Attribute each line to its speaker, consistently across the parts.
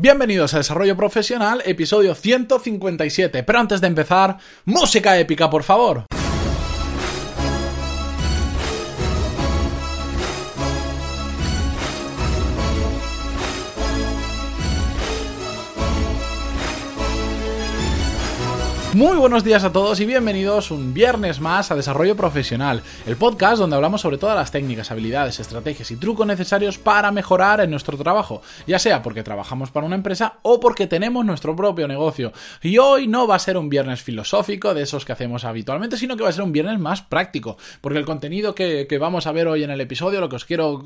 Speaker 1: Bienvenidos a Desarrollo Profesional, episodio 157. Pero antes de empezar, música épica, por favor. Muy buenos días a todos y bienvenidos un viernes más a Desarrollo Profesional, el podcast donde hablamos sobre todas las técnicas, habilidades, estrategias y trucos necesarios para mejorar en nuestro trabajo, ya sea porque trabajamos para una empresa o porque tenemos nuestro propio negocio. Y hoy no va a ser un viernes filosófico de esos que hacemos habitualmente, sino que va a ser un viernes más práctico, porque el contenido que, vamos a ver hoy en el episodio, lo que os quiero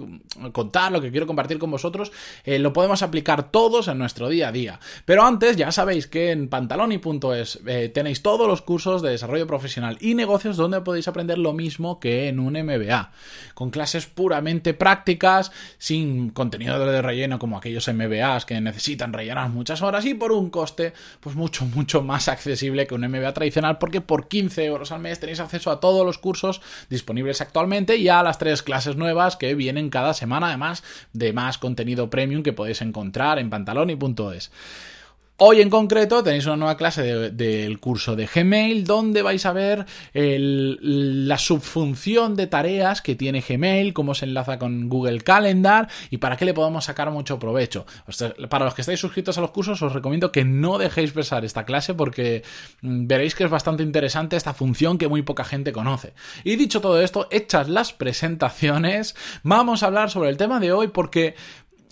Speaker 1: contar, lo que quiero compartir con vosotros, eh, lo podemos aplicar todos en nuestro día a día. Pero antes ya sabéis que en pantaloni.es eh, tenéis todos los cursos de desarrollo profesional y negocios donde podéis aprender lo mismo que en un MBA, con clases puramente prácticas, sin contenido de relleno como aquellos MBAs que necesitan rellenar muchas horas y por un coste pues mucho, mucho más accesible que un MBA tradicional porque por 15 euros al mes tenéis acceso a todos los cursos disponibles actualmente y a las tres clases nuevas que vienen cada semana, además de más contenido premium que podéis encontrar en pantaloni.es. Hoy en concreto tenéis una nueva clase del curso de Gmail donde vais a ver la subfunción de tareas que tiene Gmail, cómo se enlaza con Google Calendar y para qué le podemos sacar mucho provecho. Para los que estáis suscritos a los cursos os recomiendo que no dejéis pesar esta clase porque mm, veréis que es bastante interesante esta función que muy poca gente conoce. Y dicho todo esto, hechas las presentaciones, vamos a hablar sobre el tema de hoy porque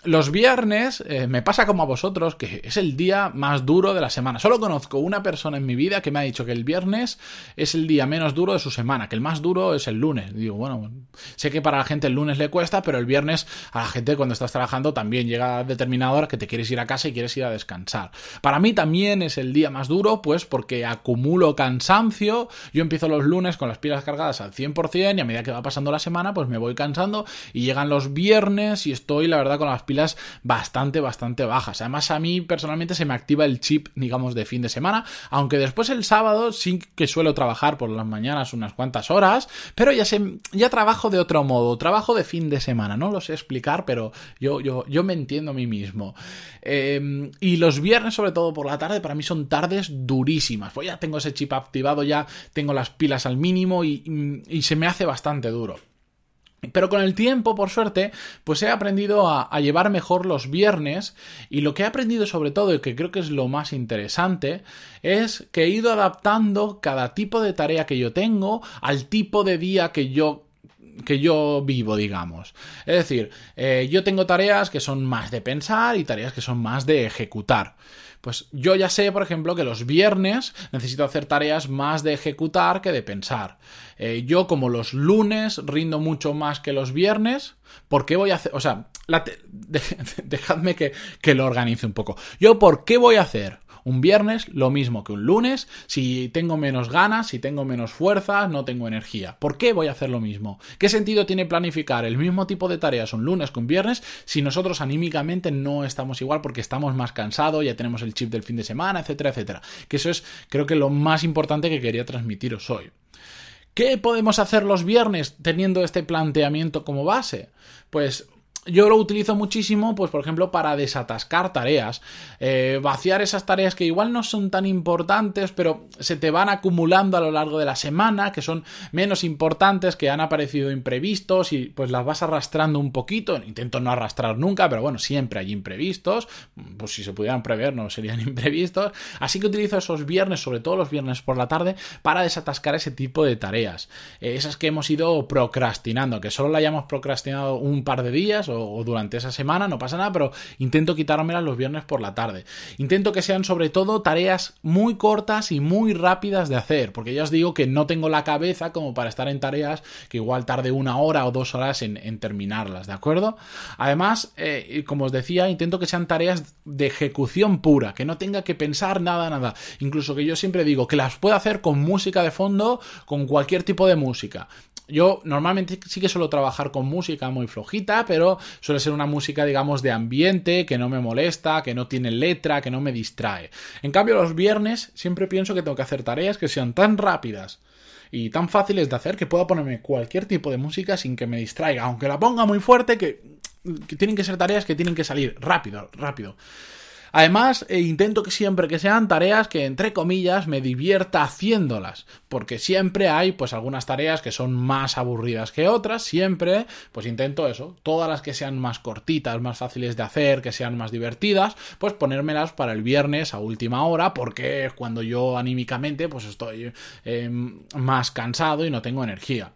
Speaker 1: los viernes eh, me pasa como a vosotros, que es el día más duro de la semana. Solo conozco una persona en mi vida que me ha dicho que el viernes es el día menos duro de su semana, que el más duro es el lunes. Digo, bueno, sé que para la gente el lunes le cuesta, pero el viernes a la gente cuando estás trabajando también llega determinada hora que te quieres ir a casa y quieres ir a descansar. Para mí también es el día más duro, pues porque acumulo cansancio. Yo empiezo los lunes con las pilas cargadas al 100% y a medida que va pasando la semana, pues me voy cansando y llegan los viernes y estoy, la verdad, con las pilas bastante, bastante bajas. Además, a mí personalmente se me activa el chip, digamos, de fin de semana, aunque después el sábado sí que suelo trabajar por las mañanas unas cuantas horas, pero ya, sé, ya trabajo de otro modo, trabajo de fin de semana, no lo sé explicar, pero yo, yo, yo me entiendo a mí mismo. Em, y los viernes, sobre todo por la tarde, para mí son tardes durísimas. Pues ya tengo ese chip activado, ya tengo las pilas al mínimo y se me hace bastante duro. Pero con el tiempo, por suerte, pues he aprendido a, llevar mejor los viernes y lo que he aprendido sobre todo y que creo que es lo más interesante es que he ido adaptando cada tipo de tarea que yo tengo al tipo de día que yo que yo vivo, digamos. Es decir, eh, yo tengo tareas que son más de pensar y tareas que son más de ejecutar. Pues yo ya sé, por ejemplo, que los viernes necesito hacer tareas más de ejecutar que de pensar. Eh, yo como los lunes rindo mucho más que los viernes, ¿por qué voy a hacer? O sea, dejadme que, que lo organice un poco. Yo, ¿por qué voy a hacer? Un viernes lo mismo que un lunes, si tengo menos ganas, si tengo menos fuerzas, no tengo energía. ¿Por qué voy a hacer lo mismo? ¿Qué sentido tiene planificar el mismo tipo de tareas un lunes que un viernes si nosotros anímicamente no estamos igual porque estamos más cansados, ya tenemos el chip del fin de semana, etcétera, etcétera? Que eso es creo que lo más importante que quería transmitiros hoy. ¿Qué podemos hacer los viernes teniendo este planteamiento como base? Pues yo lo utilizo muchísimo, pues por ejemplo, para desatascar tareas, eh, vaciar esas tareas que igual no son tan importantes, pero se te van acumulando a lo largo de la semana, que son menos importantes, que han aparecido imprevistos y pues las vas arrastrando un poquito. Intento no arrastrar nunca, pero bueno, siempre hay imprevistos, pues si se pudieran prever no serían imprevistos. Así que utilizo esos viernes, sobre todo los viernes por la tarde, para desatascar ese tipo de tareas. Eh, esas que hemos ido procrastinando, que solo la hayamos procrastinado un par de días o, durante esa semana, no pasa nada, pero intento quitármelas los viernes por la tarde. Intento que sean sobre todo tareas muy cortas y muy rápidas de hacer, porque ya os digo que no tengo la cabeza como para estar en tareas que igual tarde una hora o dos horas en, terminarlas, ¿de acuerdo? Además, eh, como os decía, intento que sean tareas de ejecución pura, que no tenga que pensar nada, nada. Incluso que yo siempre digo que las puedo hacer con música de fondo, con cualquier tipo de música. Yo normalmente sí que suelo trabajar con música muy flojita, pero suele ser una música, digamos, de ambiente, que no me molesta, que no tiene letra, que no me distrae. En cambio, los viernes siempre pienso que tengo que hacer tareas que sean tan rápidas y tan fáciles de hacer que pueda ponerme cualquier tipo de música sin que me distraiga, aunque la ponga muy fuerte, que, que tienen que ser tareas que tienen que salir rápido, rápido. Además, eh, intento que siempre que sean tareas que, entre comillas, me divierta haciéndolas, porque siempre hay, pues, algunas tareas que son más aburridas que otras, siempre, pues intento eso, todas las que sean más cortitas, más fáciles de hacer, que sean más divertidas, pues ponérmelas para el viernes a última hora, porque es cuando yo anímicamente, pues, estoy em, más cansado y no tengo energía.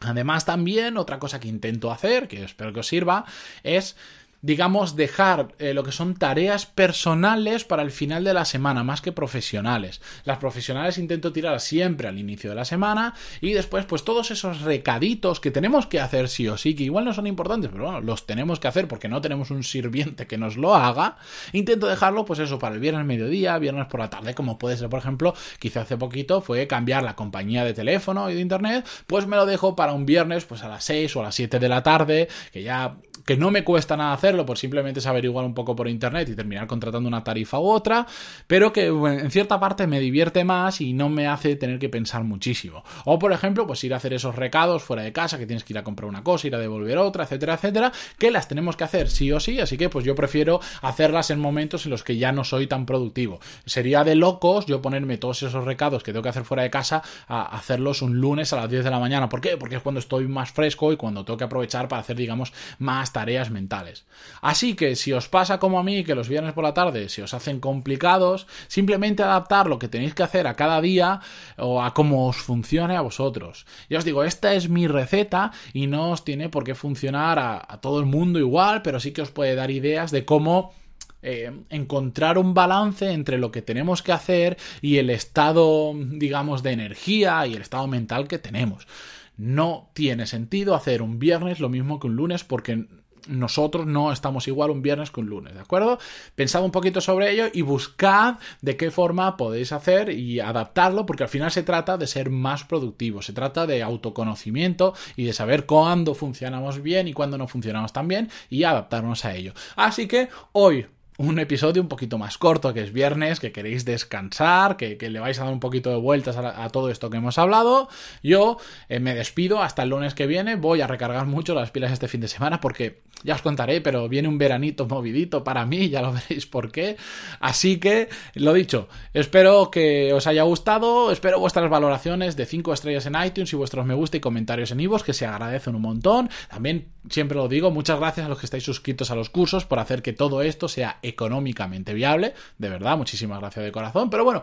Speaker 1: Además, también otra cosa que intento hacer, que espero que os sirva, es digamos, dejar eh, lo que son tareas personales para el final de la semana, más que profesionales. Las profesionales intento tirar siempre al inicio de la semana y después, pues todos esos recaditos que tenemos que hacer sí o sí, que igual no son importantes, pero bueno, los tenemos que hacer porque no tenemos un sirviente que nos lo haga, intento dejarlo, pues eso, para el viernes mediodía, viernes por la tarde, como puede ser, por ejemplo, quizá hace poquito fue cambiar la compañía de teléfono y de internet, pues me lo dejo para un viernes, pues a las 6 o a las 7 de la tarde, que ya que no me cuesta nada hacerlo, por simplemente es averiguar un poco por internet y terminar contratando una tarifa u otra, pero que en cierta parte me divierte más y no me hace tener que pensar muchísimo. O por ejemplo, pues ir a hacer esos recados fuera de casa, que tienes que ir a comprar una cosa, ir a devolver otra, etcétera, etcétera, que las tenemos que hacer sí o sí, así que pues yo prefiero hacerlas en momentos en los que ya no soy tan productivo. Sería de locos yo ponerme todos esos recados que tengo que hacer fuera de casa a hacerlos un lunes a las 10 de la mañana. ¿Por qué? Porque es cuando estoy más fresco y cuando tengo que aprovechar para hacer, digamos, más tareas mentales. Así que si os pasa como a mí, que los viernes por la tarde se os hacen complicados, simplemente adaptar lo que tenéis que hacer a cada día o a cómo os funcione a vosotros. Ya os digo, esta es mi receta y no os tiene por qué funcionar a, todo el mundo igual, pero sí que os puede dar ideas de cómo eh, encontrar un balance entre lo que tenemos que hacer y el estado, digamos, de energía y el estado mental que tenemos. No tiene sentido hacer un viernes lo mismo que un lunes porque nosotros no estamos igual un viernes que un lunes, ¿de acuerdo? Pensad un poquito sobre ello y buscad de qué forma podéis hacer y adaptarlo, porque al final se trata de ser más productivos, se trata de autoconocimiento y de saber cuándo funcionamos bien y cuándo no funcionamos tan bien y adaptarnos a ello. Así que hoy un episodio un poquito más corto, que es viernes, que queréis descansar, que, le vais a dar un poquito de vueltas a, todo esto que hemos hablado. Yo eh, me despido hasta el lunes que viene, voy a recargar mucho las pilas este fin de semana porque ya os contaré, pero viene un veranito movidito para mí, ya lo veréis por qué. Así que, lo dicho, espero que os haya gustado, espero vuestras valoraciones de 5 estrellas en iTunes y vuestros me gusta y comentarios en iVoox, que se agradecen un montón. También, siempre lo digo, muchas gracias a los que estáis suscritos a los cursos por hacer que todo esto sea económicamente viable. De verdad, muchísimas gracias de corazón. Pero bueno,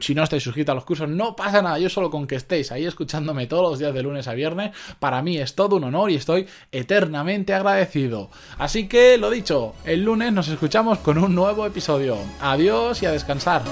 Speaker 1: si no estáis suscritos a los cursos, no pasa nada. Yo solo con que estéis ahí escuchándome todos los días de lunes a viernes, para mí es todo un honor y estoy eternamente agradecido. Así que, lo dicho, el lunes nos escuchamos con un nuevo episodio. Adiós y a descansar.